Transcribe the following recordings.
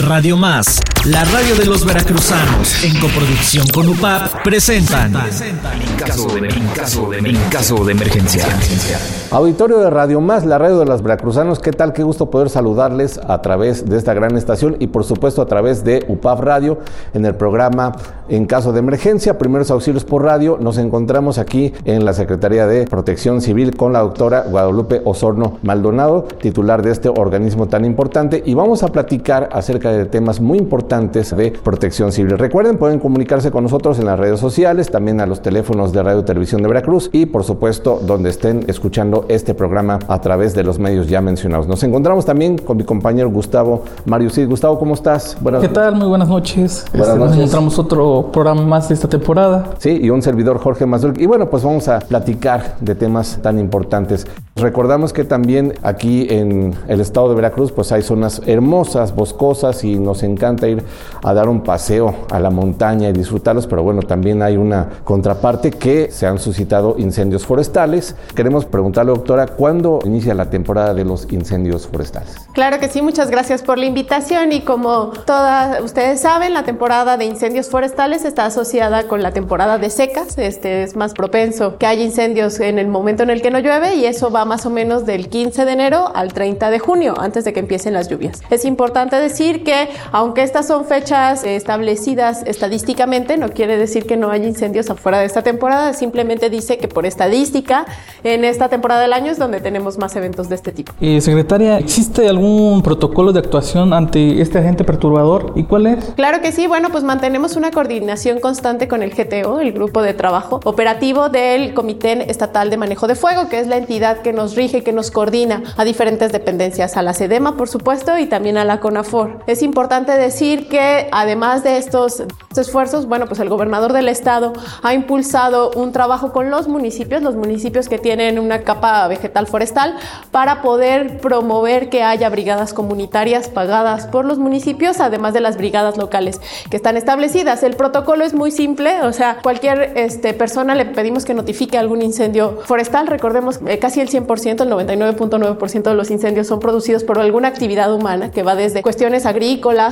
Radio Más, la radio de los veracruzanos, en coproducción con UPAP, presentan. En caso de, en caso de, emergencia. Auditorio de Radio Más, la radio de los veracruzanos, ¿qué tal? Qué gusto poder saludarles a través de esta gran estación y por supuesto a través de UPAP Radio en el programa En caso de emergencia, primeros auxilios por radio. Nos encontramos aquí en la Secretaría de Protección Civil con la doctora Guadalupe Osorno Maldonado, titular de este organismo tan importante y vamos a platicar acerca de temas muy importantes de protección civil. Recuerden, pueden comunicarse con nosotros en las redes sociales, también a los teléfonos de Radio Televisión de Veracruz y por supuesto donde estén escuchando este programa a través de los medios ya mencionados. Nos encontramos también con mi compañero Gustavo Mario Cid. Gustavo, ¿cómo estás? Buenas ¿Qué tal? Muy buenas noches. Buenas este, noches. Nos encontramos otro programa más de esta temporada. Sí, y un servidor Jorge Mazur. Y bueno, pues vamos a platicar de temas tan importantes. Recordamos que también aquí en el estado de Veracruz pues hay zonas hermosas, boscosas y nos encanta ir a dar un paseo a la montaña y disfrutarlos, pero bueno, también hay una contraparte que se han suscitado incendios forestales. Queremos preguntarle, doctora, ¿cuándo inicia la temporada de los incendios forestales? Claro que sí, muchas gracias por la invitación y como todas ustedes saben, la temporada de incendios forestales está asociada con la temporada de secas, este es más propenso que haya incendios en el momento en el que no llueve y eso va más o menos del 15 de enero al 30 de junio, antes de que empiecen las lluvias. Es importante decir que aunque estas son fechas establecidas estadísticamente, no quiere decir que no haya incendios afuera de esta temporada, simplemente dice que por estadística en esta temporada del año es donde tenemos más eventos de este tipo. Eh, secretaria, ¿existe algún protocolo de actuación ante este agente perturbador y cuál es? Claro que sí, bueno, pues mantenemos una coordinación constante con el GTO, el grupo de trabajo operativo del Comité Estatal de Manejo de Fuego, que es la entidad que nos rige, que nos coordina a diferentes dependencias, a la SEDEMA, por supuesto, y también a la CONAFOR. Es importante decir que además de estos esfuerzos, bueno, pues el gobernador del estado ha impulsado un trabajo con los municipios, los municipios que tienen una capa vegetal forestal, para poder promover que haya brigadas comunitarias pagadas por los municipios, además de las brigadas locales que están establecidas. El protocolo es muy simple, o sea, cualquier este, persona le pedimos que notifique algún incendio forestal. Recordemos que casi el 100%, el 99.9% de los incendios son producidos por alguna actividad humana que va desde cuestiones agrícolas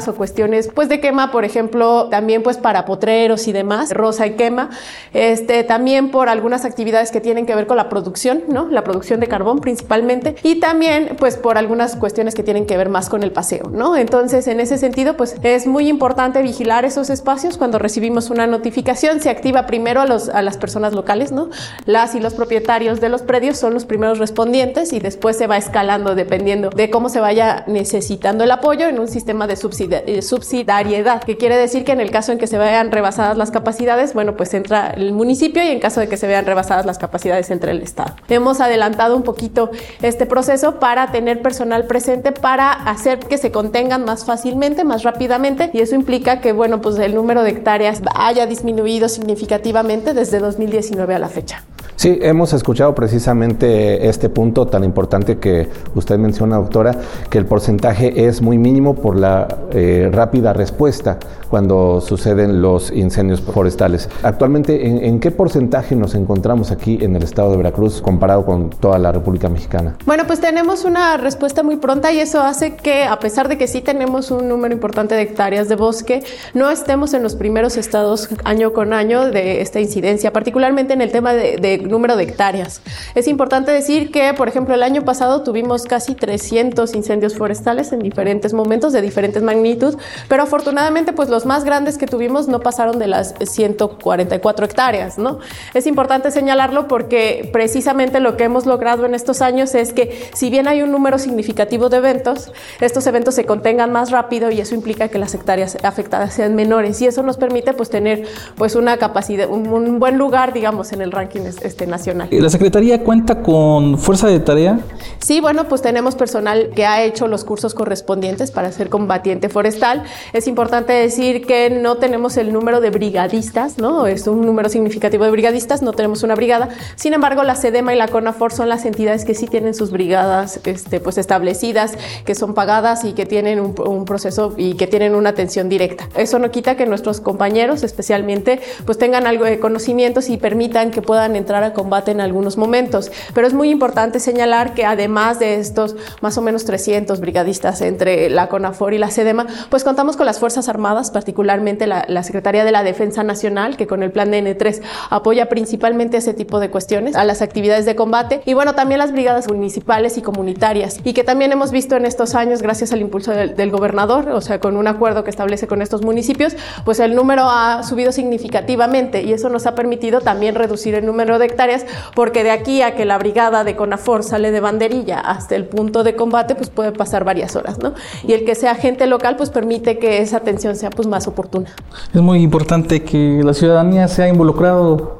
o cuestiones pues de quema, por ejemplo, también pues para potreros y demás, rosa y quema, este también por algunas actividades que tienen que ver con la producción, ¿no? La producción de carbón principalmente y también pues por algunas cuestiones que tienen que ver más con el paseo, ¿no? Entonces, en ese sentido, pues es muy importante vigilar esos espacios cuando recibimos una notificación, se activa primero a los a las personas locales, ¿no? Las y los propietarios de los predios son los primeros respondientes y después se va escalando dependiendo de cómo se vaya necesitando el apoyo en un sistema de eh, subsidiariedad, que quiere decir que en el caso en que se vean rebasadas las capacidades, bueno, pues entra el municipio y en caso de que se vean rebasadas las capacidades entra el Estado. Hemos adelantado un poquito este proceso para tener personal presente para hacer que se contengan más fácilmente, más rápidamente y eso implica que, bueno, pues el número de hectáreas haya disminuido significativamente desde 2019 a la fecha. Sí, hemos escuchado precisamente este punto tan importante que usted menciona, doctora, que el porcentaje es muy mínimo por la eh, rápida respuesta cuando suceden los incendios forestales. Actualmente, ¿en, ¿en, qué porcentaje nos encontramos aquí en el estado de Veracruz comparado con toda la República Mexicana? Bueno, pues tenemos una respuesta muy pronta y eso hace que, a pesar de que sí tenemos un número importante de hectáreas de bosque, no estemos en los primeros estados año con año de esta incidencia, particularmente en el tema de, de número de hectáreas. Es importante decir que, por ejemplo, el año pasado tuvimos casi 300 incendios forestales en diferentes momentos de diferentes magnitud, pero afortunadamente pues los más grandes que tuvimos no pasaron de las 144 hectáreas, ¿no? Es importante señalarlo porque precisamente lo que hemos logrado en estos años es que si bien hay un número significativo de eventos, estos eventos se contengan más rápido y eso implica que las hectáreas afectadas sean menores y eso nos permite pues tener pues una capacidad, un, un buen lugar digamos en el ranking este, este, nacional. ¿La Secretaría cuenta con fuerza de tarea? Sí, bueno, pues tenemos personal que ha hecho los cursos correspondientes para ser combatiente forestal. Es importante decir que no tenemos el número de brigadistas, ¿no? Es un número significativo de brigadistas, no tenemos una brigada. Sin embargo, la SEDEMA y la CONAFOR son las entidades que sí tienen sus brigadas este, pues establecidas, que son pagadas y que tienen un, proceso y que tienen una atención directa. Eso no quita que nuestros compañeros, especialmente, pues tengan algo de conocimientos y permitan que puedan entrar a combate en algunos momentos. Pero es muy importante señalar que además de estos más o menos 300 brigadistas entre la CONAFOR y la SEDEMA, pues contamos con las Fuerzas Armadas, particularmente la, la Secretaría de la Defensa Nacional, que con el plan de N3 apoya principalmente ese tipo de cuestiones, a las actividades de combate y bueno, también las brigadas municipales y comunitarias y que también hemos visto en estos años gracias al impulso del, del gobernador, o sea, con un acuerdo que establece con estos municipios, pues el número ha subido significativamente y eso nos ha permitido también reducir el número de hectáreas porque de aquí a que la brigada de CONAFOR sale de banderilla hasta el punto de combate, pues puede pasar varias horas, ¿no? Y el que sea gente local, pues permite que esa atención sea pues más oportuna. Es muy importante que la ciudadanía sea involucrado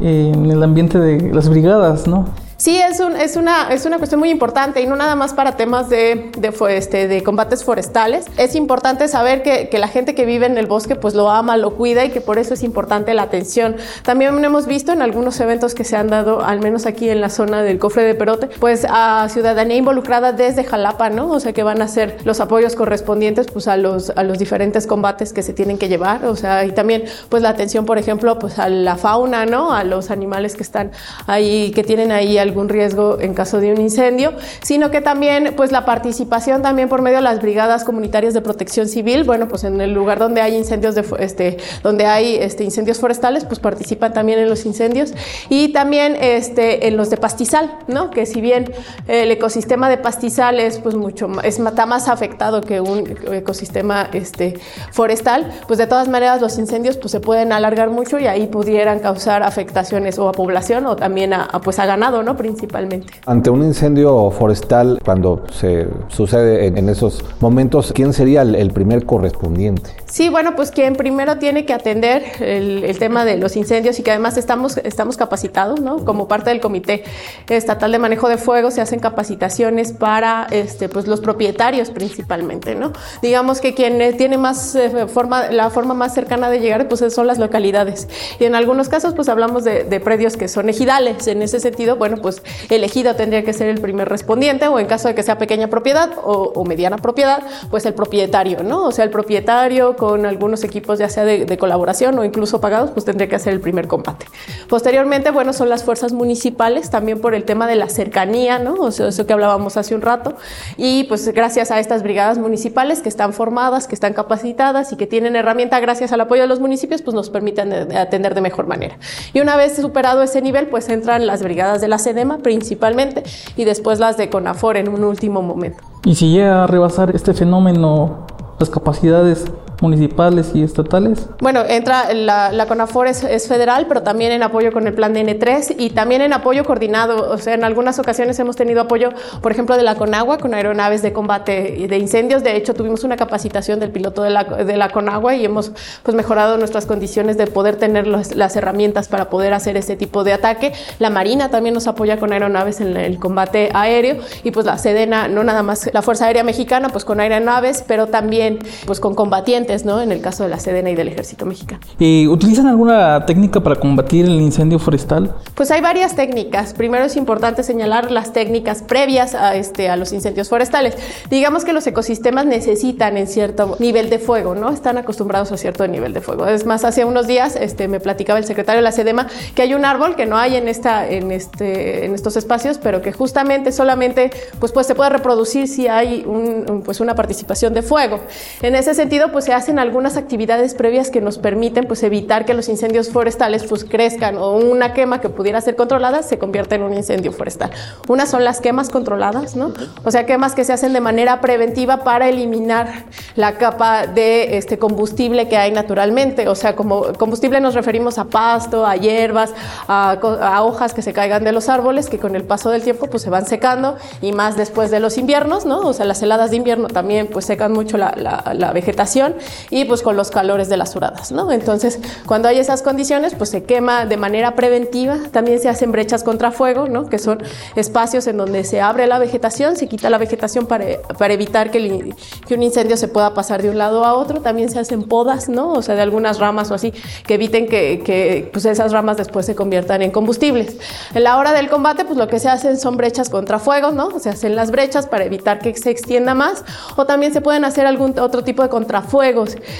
en el ambiente de las brigadas, ¿no? Sí, es, un, es, una, es una cuestión muy importante y no nada más para temas de, de, este, de combates forestales. Es importante saber que, que, la gente que vive en el bosque pues lo ama, lo cuida y que por eso es importante la atención. También hemos visto en algunos eventos que se han dado, al menos aquí en la zona del cofre de Perote, pues a ciudadanía involucrada desde Jalapa, ¿no? O sea que van a hacer los apoyos correspondientes pues a los, a los diferentes combates que se tienen que llevar, o sea, y también pues la atención, por ejemplo, pues a la fauna, ¿no? A los animales que están ahí, que tienen ahí algún riesgo en caso de un incendio, sino que también pues la participación también por medio de las brigadas comunitarias de protección civil, bueno, pues en el lugar donde hay incendios de este donde hay este incendios forestales, pues participan también en los incendios y también este en los de pastizal, ¿no? Que si bien el ecosistema de pastizal es pues mucho es está más afectado que un ecosistema este forestal, pues de todas maneras los incendios pues se pueden alargar mucho y ahí pudieran causar afectaciones o a población o también pues a ganado, ¿no? Principalmente. Ante un incendio forestal, cuando se sucede en, en esos momentos, ¿quién sería el, el, primer correspondiente? Sí, bueno, pues quien primero tiene que atender el, el, tema de los incendios y que además estamos, estamos capacitados, ¿no? Como parte del Comité Estatal de Manejo de Fuego se hacen capacitaciones para este, pues los propietarios principalmente, ¿no? Digamos que quien tiene más eh, forma, la forma más cercana de llegar, pues son las localidades. Y en algunos casos, pues hablamos de, de predios que son ejidales. En ese sentido, bueno, pues el ejido tendría que ser el primer respondiente o en caso de que sea pequeña propiedad o, mediana propiedad, pues el propietario, ¿no? O sea, el propietario con algunos equipos ya sea de, colaboración o incluso pagados, pues tendría que hacer el primer combate. Posteriormente, bueno, son las fuerzas municipales también por el tema de la cercanía, ¿no? O sea, eso que hablábamos hace un rato. Y pues gracias a estas brigadas municipales que están formadas, que están capacitadas y que tienen herramienta gracias al apoyo de los municipios, pues nos permiten atender de mejor manera. Y una vez superado ese nivel, pues entran las brigadas de la Principalmente y después las de CONAFOR en un último momento. Y si llega a rebasar este fenómeno, las capacidades municipales y estatales? Bueno, entra la, la CONAFOR es, es, federal, pero también en apoyo con el plan de N3 y también en apoyo coordinado. O sea, en algunas ocasiones hemos tenido apoyo, por ejemplo, de la CONAGUA con aeronaves de combate de incendios. De hecho, tuvimos una capacitación del piloto de la, de la CONAGUA y hemos pues, mejorado nuestras condiciones de poder tener los, las herramientas para poder hacer este tipo de ataque. La Marina también nos apoya con aeronaves en el combate aéreo y pues la Sedena, no nada más la Fuerza Aérea Mexicana, pues con aeronaves, pero también pues con combatientes ¿no? En el caso de la Sedena y del Ejército Mexicano. ¿Y utilizan alguna técnica para combatir el incendio forestal? Pues hay varias técnicas. Primero es importante señalar las técnicas previas a, este, a los incendios forestales. Digamos que los ecosistemas necesitan en cierto nivel de fuego, ¿no? Están acostumbrados a cierto nivel de fuego. Es más, hace unos días este, me platicaba el secretario de la SEDEMA que hay un árbol que no hay en, esta, en, este, en estos espacios, pero que justamente solamente pues, pues se puede reproducir si hay un, pues, una participación de fuego. En ese sentido, pues se hacen algunas actividades previas que nos permiten pues, evitar que los incendios forestales pues, crezcan o una quema que pudiera ser controlada se convierta en un incendio forestal. Una son las quemas controladas, ¿no? O sea, quemas que se hacen de manera preventiva para eliminar la capa de este combustible que hay naturalmente. O sea, como combustible nos referimos a pasto, a hierbas, a, a hojas que se caigan de los árboles que con el paso del tiempo pues, se van secando y más después de los inviernos, ¿no? O sea, las heladas de invierno también pues secan mucho la, la, la vegetación y pues con los calores de las suradas, ¿no? Entonces, cuando hay esas condiciones, pues se quema de manera preventiva, también se hacen brechas contra fuego, ¿no? Que son espacios en donde se abre la vegetación, se quita la vegetación para, para evitar que, el, que un incendio se pueda pasar de un lado a otro, también se hacen podas, ¿no? O sea, de algunas ramas o así, que eviten que, que pues esas ramas después se conviertan en combustibles. En la hora del combate, pues lo que se hacen son brechas contra fuego, ¿no? Se hacen las brechas para evitar que se extienda más, o también se pueden hacer algún otro tipo de contrafuego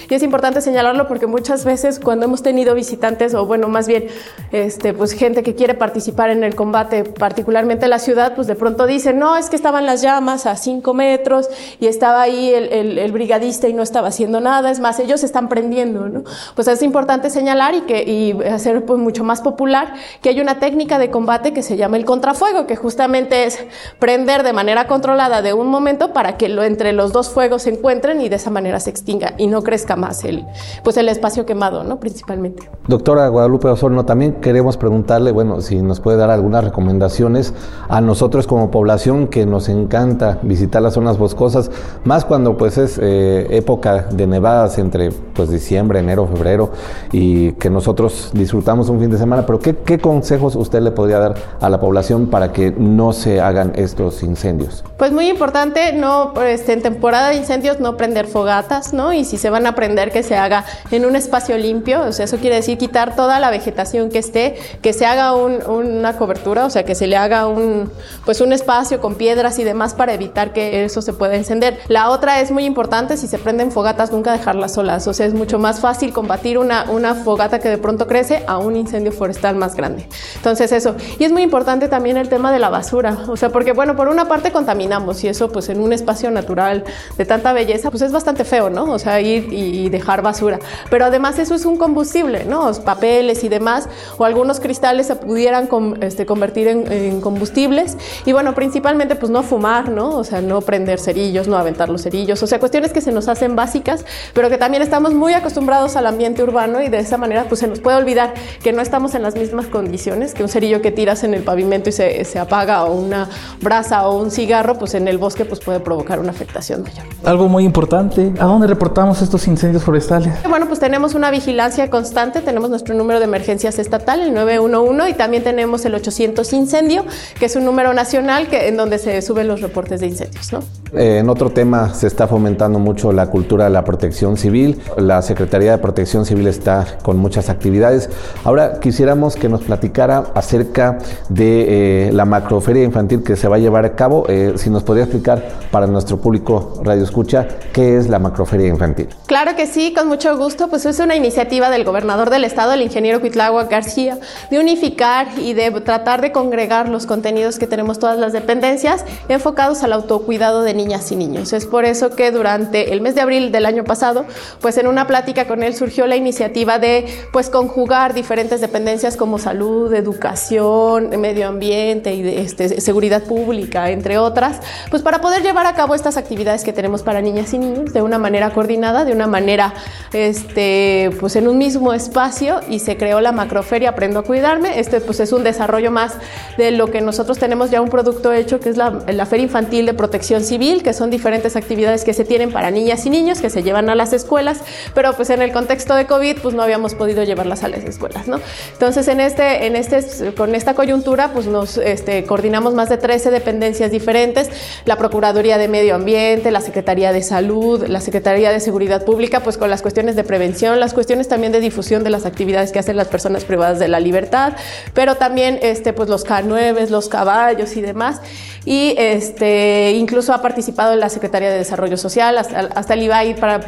Y es importante señalarlo porque muchas veces cuando hemos tenido visitantes, o bueno, más bien, este, pues gente que quiere participar en el combate, particularmente en la ciudad, pues de pronto dicen, no, es que estaban las llamas a cinco metros y estaba ahí el, brigadista y no estaba haciendo nada, es más, ellos están prendiendo, ¿no? Pues es importante señalar y, que, y hacer pues, mucho más popular que hay una técnica de combate que se llama el contrafuego, que justamente es prender de manera controlada de un momento para que entre los dos fuegos se encuentren y de esa manera se extinga no crezca más el, pues el espacio quemado, ¿no? Principalmente. Doctora Guadalupe Osorno, también queremos preguntarle, bueno, si nos puede dar algunas recomendaciones a nosotros como población que nos encanta visitar las zonas boscosas, más cuando pues es eh, época de nevadas entre pues diciembre, enero, febrero y que nosotros disfrutamos un fin de semana, pero ¿qué, qué consejos usted le podría dar a la población para que no se hagan estos incendios? Pues muy importante, no, este, en temporada de incendios no prender fogatas, ¿no? Y si se van a prender, que se haga en un espacio limpio, o sea, eso quiere decir quitar toda la vegetación que esté, que se haga una cobertura, o sea, que se le haga un, pues un espacio con piedras y demás para evitar que eso se pueda encender. La otra es muy importante, si se prenden fogatas, nunca dejarlas solas, o sea, es mucho más fácil combatir una, una fogata que de pronto crece a un incendio forestal más grande. Entonces, eso. Y es muy importante también el tema de la basura, o sea, porque, bueno, por una parte contaminamos y eso, pues en un espacio natural de tanta belleza, pues es bastante feo, ¿no? O sea, ir y dejar basura. Pero además eso es un combustible, ¿no? Papeles y demás, o algunos cristales se pudieran este, convertir en, combustibles. Y bueno, principalmente pues no fumar, ¿no? O sea, no prender cerillos, no aventar los cerillos. O sea, cuestiones que se nos hacen básicas, pero que también estamos muy acostumbrados al ambiente urbano y de esa manera pues se nos puede olvidar que no estamos en las mismas condiciones, que un cerillo que tiras en el pavimento y se, se apaga o una brasa o un cigarro, pues en el bosque pues puede provocar una afectación mayor. Algo muy importante, ¿a dónde reportamos estos incendios forestales? Bueno, pues tenemos una vigilancia constante, tenemos nuestro número de emergencias estatal, el 911, y también tenemos el 800 incendio, que es un número nacional que, en donde se suben los reportes de incendios. ¿no? Eh, en otro tema, se está fomentando mucho la cultura de la protección civil. La Secretaría de Protección Civil está con muchas actividades. Ahora quisiéramos que nos platicara acerca de eh, la macroferia infantil que se va a llevar a cabo. Eh, si nos podría explicar para nuestro público Radio Escucha qué es la macroferia infantil. Claro que sí, con mucho gusto. Pues es una iniciativa del gobernador del estado, el ingeniero Cuitlagua García, de unificar y de tratar de congregar los contenidos que tenemos todas las dependencias enfocados al autocuidado de niñas y niños. Es por eso que durante el mes de abril del año pasado, pues en una plática con él surgió la iniciativa de pues conjugar diferentes dependencias como salud, educación, medio ambiente y este, seguridad pública, entre otras, pues para poder llevar a cabo estas actividades que tenemos para niñas y niños de una manera coordinada, de una manera este, pues en un mismo espacio y se creó la macroferia Aprendo a Cuidarme. Este pues es un desarrollo más de lo que nosotros tenemos ya un producto hecho que es la, la Feria Infantil de Protección Civil, que son diferentes actividades que se tienen para niñas y niños que se llevan a las escuelas, pero pues en el contexto de COVID pues no habíamos podido llevarlas a las escuelas, ¿no? Entonces en este, en este, con esta coyuntura pues nos este, coordinamos más de 13 dependencias diferentes, la Procuraduría de Medio Ambiente, la Secretaría de Salud, la Secretaría de Seguridad Pública, pues con las cuestiones de prevención, las cuestiones también de difusión de las actividades que hacen las personas privadas de la libertad, pero también este, pues los K9, los caballos y demás. Y este, incluso ha participado en la Secretaría de Desarrollo Social, hasta, hasta el IBAI para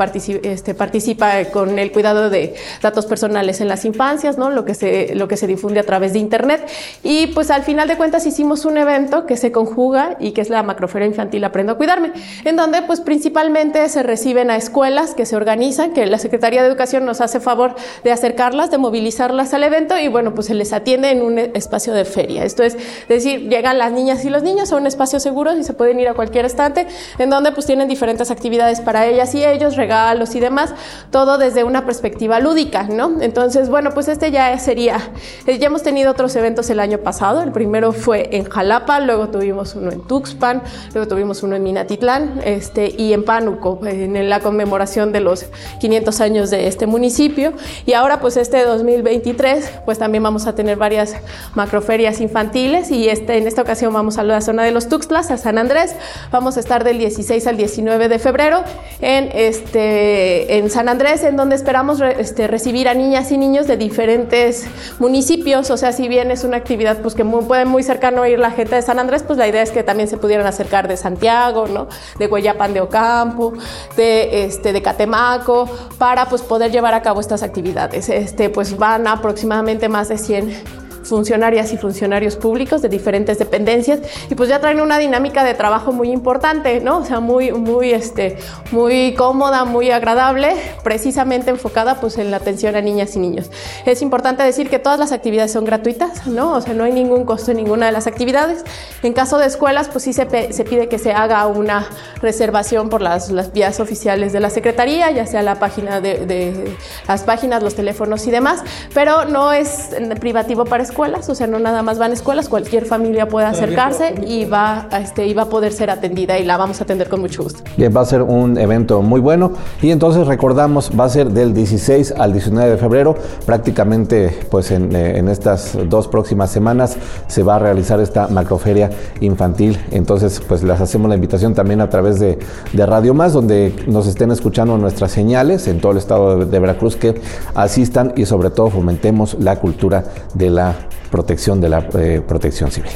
este, participa con el cuidado de datos personales en las infancias, ¿no? lo, que se, lo que se difunde a través de Internet. Y pues al final de cuentas hicimos un evento que se conjuga y que es la Macroferia Infantil Aprendo a Cuidarme, en donde pues principalmente se reciben a escuelas que se organizan, que la Secretaría de Educación nos hace favor de acercarlas, de movilizarlas al evento y bueno, pues se les atiende en un espacio de feria. Esto es decir, llegan las niñas y los niños a un espacio seguro y se pueden ir a cualquier estante en donde pues tienen diferentes actividades para ellas y ellos, regalos y demás, todo desde una perspectiva lúdica, ¿no? Entonces, bueno, pues este ya sería, ya hemos tenido otros eventos el año pasado, el primero fue en Jalapa, luego tuvimos uno en Tuxpan, luego tuvimos uno en Minatitlán este, y en Pánuco, en la conmemoración de los 500 años de este municipio. Y ahora, pues este 2023, pues también vamos a tener varias macroferias infantiles y este, en esta ocasión vamos a la zona de los Tuxtlas, a San Andrés. Vamos a estar del 16 al 19 de febrero en, este, en San Andrés, en donde esperamos este, recibir a niñas y niños de diferentes municipios. O sea, si bien es una actividad pues, que muy, puede muy cercano ir la gente de San Andrés, pues la idea es que también se pudieran acercar de Santiago, ¿no? de Guayapan de Ocampo, de, este, de Catemaco, para pues poder llevar a cabo estas actividades. Este, pues van aproximadamente más de 100 funcionarias y funcionarios públicos de diferentes dependencias y pues ya traen una dinámica de trabajo muy importante, ¿no? O sea, muy, muy, este, muy cómoda, muy agradable, precisamente enfocada pues en la atención a niñas y niños. Es importante decir que todas las actividades son gratuitas, ¿no? O sea, no hay ningún costo en ninguna de las actividades. En caso de escuelas, pues sí se, se pide que se haga una reservación por las, las, vías oficiales de la Secretaría, ya sea la página de, de las páginas, los teléfonos y demás, pero no es privativo para escuelas escuelas, o sea, no nada más van a escuelas, cualquier familia puede acercarse y va, este, y va a poder ser atendida y la vamos a atender con mucho gusto. Bien, va a ser un evento muy bueno. Y entonces recordamos, va a ser del 16 al 19 de febrero, prácticamente pues en, eh, en estas dos próximas semanas se va a realizar esta macroferia infantil, entonces pues les hacemos la invitación también a través de, de Radio Más, donde nos estén escuchando nuestras señales en todo el estado de, de Veracruz que asistan y sobre todo fomentemos la cultura de la protección de la eh, protección civil.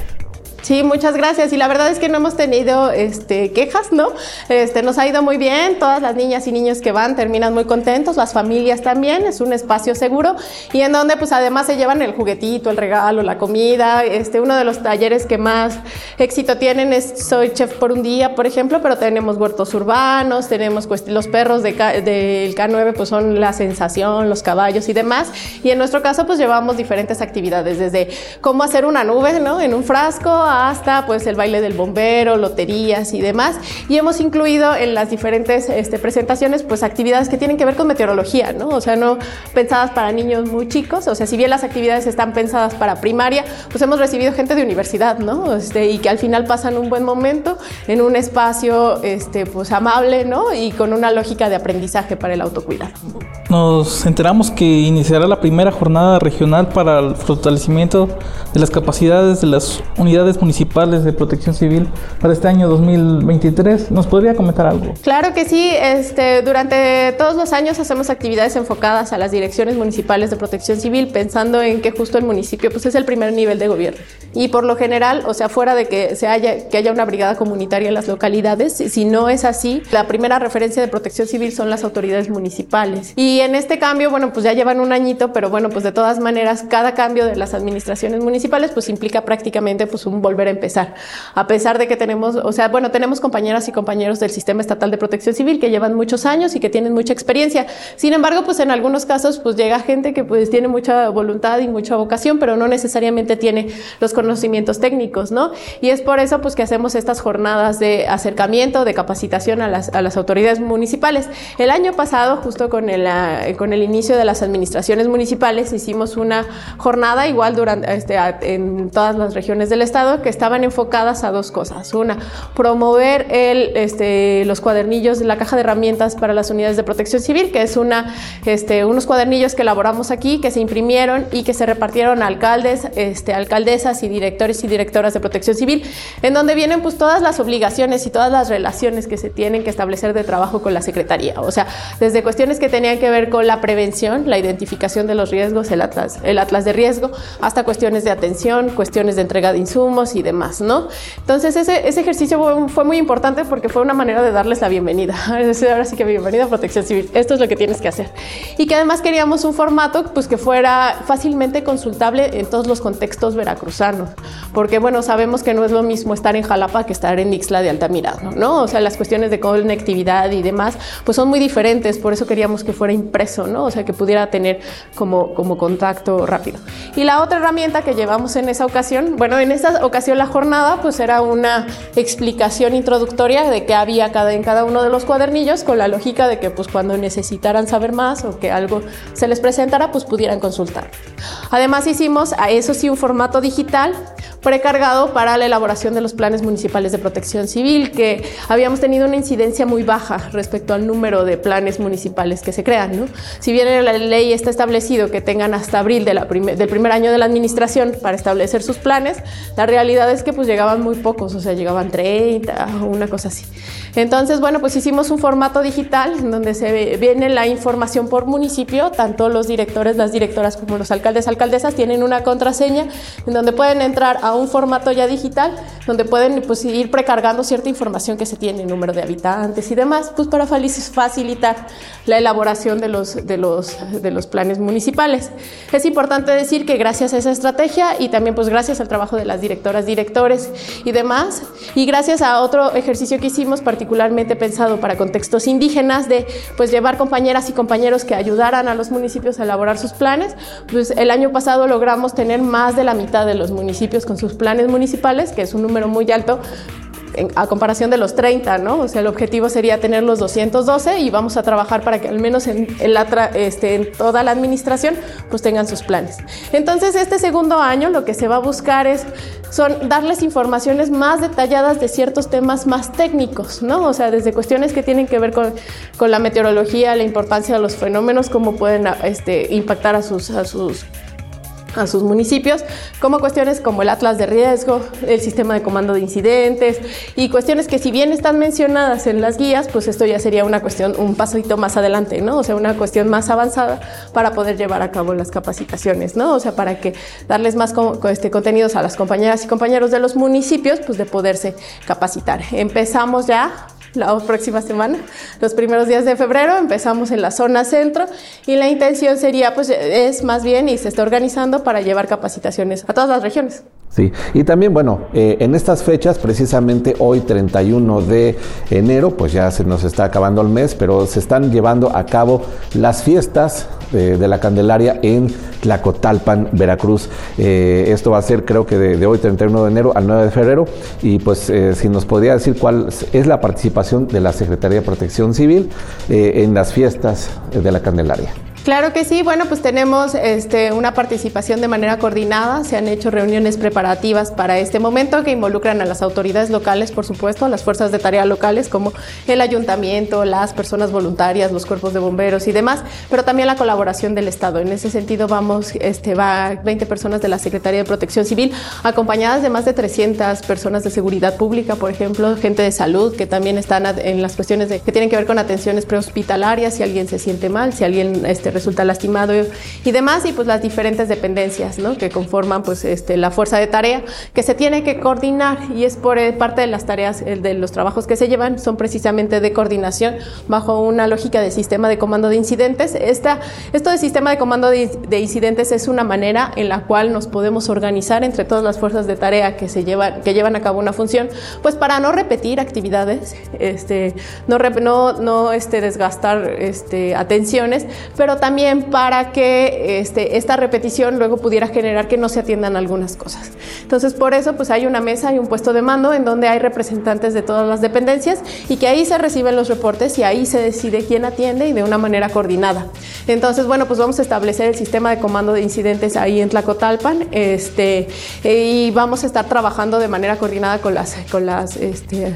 Sí, muchas gracias. Y la verdad es que no hemos tenido este, quejas, ¿no? Este, nos ha ido muy bien. Todas las niñas y niños que van terminan muy contentos, las familias también. Es un espacio seguro y en donde, pues, además se llevan el juguetito, el regalo, la comida. Este, uno de los talleres que más éxito tienen es Soy Chef por un día, por ejemplo, pero tenemos huertos urbanos, tenemos los perros del de K9, pues son la sensación, los caballos y demás. Y en nuestro caso, pues, llevamos diferentes actividades, desde cómo hacer una nube, ¿no? En un frasco hasta pues el baile del bombero, loterías y demás. Y hemos incluido en las diferentes este, presentaciones pues actividades que tienen que ver con meteorología, ¿no? O sea, no pensadas para niños muy chicos, o sea, si bien las actividades están pensadas para primaria, pues hemos recibido gente de universidad, ¿no? Este, y que al final pasan un buen momento en un espacio este, pues amable, ¿no? Y con una lógica de aprendizaje para el autocuidado. Nos enteramos que iniciará la primera jornada regional para el fortalecimiento de las capacidades de las unidades municipales de protección civil para este año 2023. ¿Nos podría comentar algo? Claro que sí. Este, durante todos los años hacemos actividades enfocadas a las direcciones municipales de protección civil, pensando en que justo el municipio pues, es el primer nivel de gobierno. Y por lo general, o sea, fuera de que, se haya, que haya una brigada comunitaria en las localidades, si no es así, la primera referencia de protección civil son las autoridades municipales. Y en este cambio, bueno, pues ya llevan un añito, pero bueno, pues de todas maneras, cada cambio de las administraciones municipales pues implica prácticamente pues un volver a empezar. A pesar de que tenemos, o sea, bueno, tenemos compañeras y compañeros del Sistema Estatal de Protección Civil que llevan muchos años y que tienen mucha experiencia. Sin embargo, pues en algunos casos pues llega gente que pues tiene mucha voluntad y mucha vocación, pero no necesariamente tiene los conocimientos técnicos, ¿no? Y es por eso pues que hacemos estas jornadas de acercamiento, de capacitación a las, a las autoridades municipales. El año pasado, justo con el, uh, con el inicio de las administraciones municipales, hicimos una jornada igual durante, este, en todas las regiones del estado que estaban enfocadas a dos cosas. Una, promover este, los cuadernillos de la caja de herramientas para las unidades de protección civil, que es este, unos cuadernillos que elaboramos aquí, que se imprimieron y que se repartieron a alcaldes, este, alcaldesas y directores y directoras de protección civil, en donde vienen pues todas las obligaciones y todas las relaciones que se tienen que establecer de trabajo con la Secretaría. O sea, desde cuestiones que tenían que ver con la prevención, la identificación de los riesgos, el atlas, el atlas de riesgo, hasta cuestiones de atención, cuestiones de entrega de insumos y demás, ¿no? Entonces ese, ese ejercicio fue, muy importante porque fue una manera de darles la bienvenida. Ahora sí que bienvenida a Protección Civil. Esto es lo que tienes que hacer. Y que además queríamos un formato pues que fuera fácilmente consultable en todos los contextos veracruzanos. Porque bueno, sabemos que no es lo mismo estar en Jalapa que estar en Ixla de Altamirano, ¿no? O sea, las cuestiones de conectividad y demás pues son muy diferentes. Por eso queríamos que fuera impreso, ¿no? O sea, que pudiera tener como, como contacto rápido. Y la otra herramienta que llevamos en esa ocasión, bueno, en esa ocasión la jornada pues era una explicación introductoria de qué había cada, en cada uno de los cuadernillos con la lógica de que pues cuando necesitaran saber más o que algo se les presentara pues pudieran consultar. Además hicimos a eso sí un formato digital precargado para la elaboración de los planes municipales de protección civil, que habíamos tenido una incidencia muy baja respecto al número de planes municipales que se crean. ¿no? Si bien en la ley está establecido que tengan hasta abril del primer año de la administración para establecer sus planes, la realidad es que pues llegaban muy pocos, o sea, llegaban 30 o una cosa así. Entonces, bueno, pues hicimos un formato digital en donde se viene la información por municipio, tanto los directores, las directoras como los alcaldes, alcaldesas tienen una contraseña en donde pueden entrar a un formato ya digital, donde pueden pues, ir precargando cierta información que se tiene, número de habitantes y demás, pues para facilitar la elaboración de los, de los, de los planes municipales. Es importante decir que gracias a esa estrategia y también pues gracias al trabajo de las directoras, directores y demás, y gracias a otro ejercicio que hicimos particularmente pensado para contextos indígenas de pues llevar compañeras y compañeros que ayudaran a los municipios a elaborar sus planes, pues el año pasado logramos tener más de la mitad de los municipios con sus planes municipales, que es un número muy alto, a comparación de los 30, ¿no? O sea, el objetivo sería tener los 212 y vamos a trabajar para que al menos en, este, en toda la administración pues tengan sus planes. Entonces, este segundo año lo que se va a buscar es son darles informaciones más detalladas de ciertos temas más técnicos, ¿no? O sea, desde cuestiones que tienen que ver con, con la meteorología, la importancia de los fenómenos, cómo pueden este, impactar a sus, a sus a sus municipios, como cuestiones como el atlas de riesgo, el sistema de comando de incidentes y cuestiones que si bien están mencionadas en las guías, pues esto ya sería una cuestión un pasito más adelante, ¿no? O sea, una cuestión más avanzada para poder llevar a cabo las capacitaciones, ¿no? O sea, para que darles más este, contenidos a las compañeras y compañeros de los municipios, pues de poderse capacitar. Empezamos ya la próxima semana, los primeros días de febrero, empezamos en la zona centro y la intención sería, pues es más bien y se está organizando para llevar capacitaciones a todas las regiones. Sí, y también, bueno, eh, en estas fechas, precisamente hoy 31 de enero, pues ya se nos está acabando el mes, pero se están llevando a cabo las fiestas eh, de la Candelaria en Tlacotalpan, Veracruz. Eh, esto va a ser creo que de, hoy 31 de enero al 9 de febrero y pues si nos podría decir cuál es la participación de la Secretaría de Protección Civil en las fiestas de la Candelaria. Claro que sí, bueno, pues tenemos este, una participación de manera coordinada, se han hecho reuniones preparativas para este momento que involucran a las autoridades locales, por supuesto, a las fuerzas de tarea locales como el ayuntamiento, las personas voluntarias, los cuerpos de bomberos y demás, pero también la colaboración del Estado. En ese sentido vamos, este, va 20 personas de la Secretaría de Protección Civil, acompañadas de más de 300 personas de seguridad pública, por ejemplo, gente de salud que también están en las cuestiones de, que tienen que ver con atenciones prehospitalarias, si alguien se siente mal, si alguien este, resulta lastimado y demás, y pues las diferentes dependencias ¿no? que conforman pues este, la fuerza de tarea que se tiene que coordinar y es por eh, parte de las tareas, de los trabajos que se llevan, son precisamente de coordinación bajo una lógica de sistema de comando de incidentes. Esta, esto de sistema de comando de, de incidentes es una manera en la cual nos podemos organizar entre todas las fuerzas de tarea que, se llevan, que llevan a cabo una función, pues para no repetir actividades, este, no, no, no este, desgastar este, atenciones, pero también para que este, esta repetición luego pudiera generar que no se atiendan algunas cosas. Entonces, por eso, pues hay una mesa y un puesto de mando en donde hay representantes de todas las dependencias y que ahí se reciben los reportes y ahí se decide quién atiende y de una manera coordinada. Entonces, bueno, pues vamos a establecer el sistema de comando de incidentes ahí en Tlacotalpan este, y vamos a estar trabajando de manera coordinada con las, con este,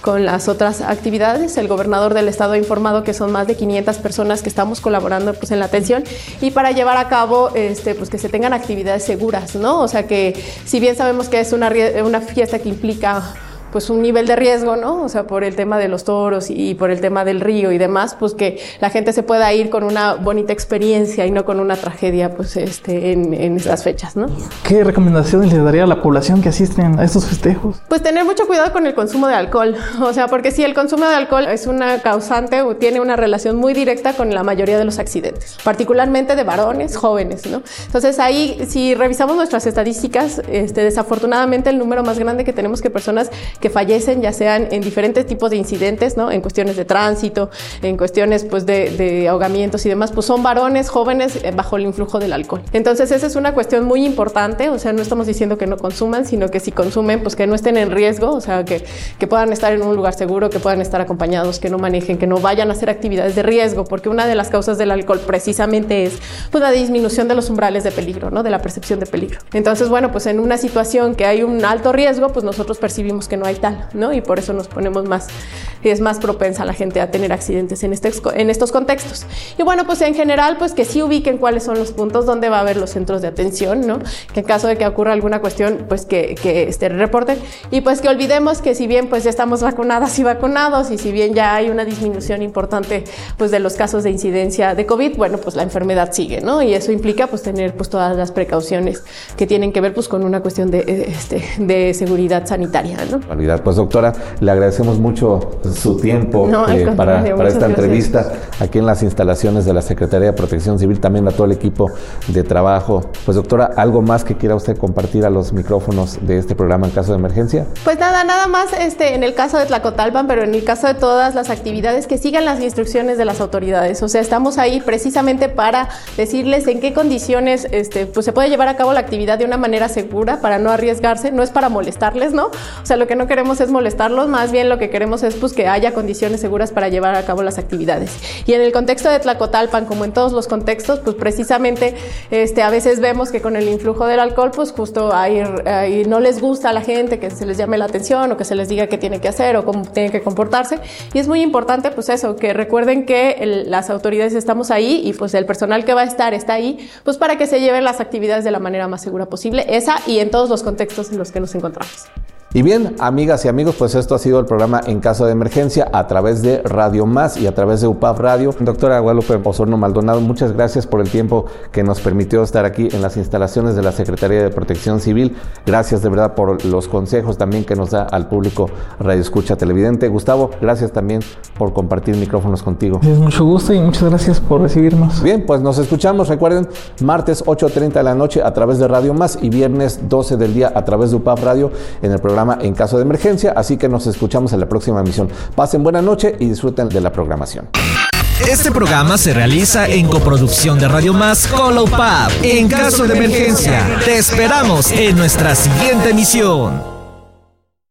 con las otras actividades. El gobernador del estado ha informado que son más de 500 personas que estamos colaborando pues, en la atención y para llevar a cabo este, pues, que se tengan actividades seguras, ¿no? O sea que si bien sabemos que es una, una fiesta que implica pues un nivel de riesgo, ¿no? O sea, por el tema de los toros y por el tema del río y demás, pues que la gente se pueda ir con una bonita experiencia y no con una tragedia, pues este, en, en esas fechas, ¿no? ¿Qué recomendaciones le daría a la población que asisten a estos festejos? Pues tener mucho cuidado con el consumo de alcohol, o sea, porque si el consumo de alcohol es una causante o tiene una relación muy directa con la mayoría de los accidentes, particularmente de varones jóvenes, ¿no? Entonces ahí, si revisamos nuestras estadísticas, este, desafortunadamente el número más grande que tenemos que personas que fallecen, ya sean en diferentes tipos de incidentes, ¿no? En cuestiones de tránsito, en cuestiones pues de, ahogamientos y demás, pues son varones jóvenes eh, bajo el influjo del alcohol. Entonces esa es una cuestión muy importante, o sea, no estamos diciendo que no consuman, sino que si consumen, pues que no estén en riesgo, o sea, que, que puedan estar en un lugar seguro, que puedan estar acompañados, que no manejen, que no vayan a hacer actividades de riesgo, porque una de las causas del alcohol precisamente es pues la disminución de los umbrales de peligro, ¿no? De la percepción de peligro. Entonces, bueno, pues en una situación que hay un alto riesgo, pues nosotros percibimos que no hay tal, ¿no? Y por eso nos ponemos más, es más propensa la gente a tener accidentes en, este, en estos contextos. Y bueno, pues en general, pues que sí ubiquen cuáles son los puntos donde va a haber los centros de atención, ¿no? Que en caso de que ocurra alguna cuestión, pues que, que este, reporten. Y pues que olvidemos que si bien pues ya estamos vacunadas y vacunados y si bien ya hay una disminución importante pues de los casos de incidencia de COVID, bueno, pues la enfermedad sigue, ¿no? Y eso implica pues tener pues todas las precauciones que tienen que ver pues con una cuestión de, este, de seguridad sanitaria, ¿no? Pues doctora, le agradecemos mucho su tiempo eh, para, para, esta entrevista aquí en las instalaciones de la Secretaría de Protección Civil, también a todo el equipo de trabajo. Pues doctora, ¿algo más que quiera usted compartir a los micrófonos de este programa en caso de emergencia? Pues nada, nada más este, en el caso de Tlacotalpan, pero en el caso de todas las actividades que sigan las instrucciones de las autoridades. O sea, estamos ahí precisamente para decirles en qué condiciones este, pues se puede llevar a cabo la actividad de una manera segura para no arriesgarse, no es para molestarles, ¿no? O sea, lo que no queremos es molestarlos, más bien lo que queremos es pues, que haya condiciones seguras para llevar a cabo las actividades. Y en el contexto de Tlacotalpan, como en todos los contextos, pues precisamente este, a veces vemos que con el influjo del alcohol, pues justo ahí, ahí no les gusta a la gente que se les llame la atención o que se les diga qué tiene que hacer o cómo tiene que comportarse. Y es muy importante, pues eso, que recuerden que las autoridades estamos ahí y pues el personal que va a estar está ahí, pues para que se lleven las actividades de la manera más segura posible, esa y en todos los contextos en los que nos encontramos. Y bien, amigas y amigos, pues esto ha sido el programa En Caso de Emergencia a través de Radio Más y a través de UPAF Radio. Doctora Guadalupe Osorno Maldonado, muchas gracias por el tiempo que nos permitió estar aquí en las instalaciones de la Secretaría de Protección Civil. Gracias de verdad por los consejos también que nos da al público Radio Escucha Televidente. Gustavo, gracias también por compartir micrófonos contigo. Es mucho gusto y muchas gracias por recibirnos. Bien, pues nos escuchamos, recuerden, martes 8.30 de la noche a través de Radio Más y viernes 12 del día a través de UPAF Radio en el programa en caso de emergencia, así que nos escuchamos en la próxima emisión. Pasen buena noche y disfruten de la programación. Este programa se realiza en coproducción de Radio Más con En caso de emergencia, te esperamos en nuestra siguiente emisión.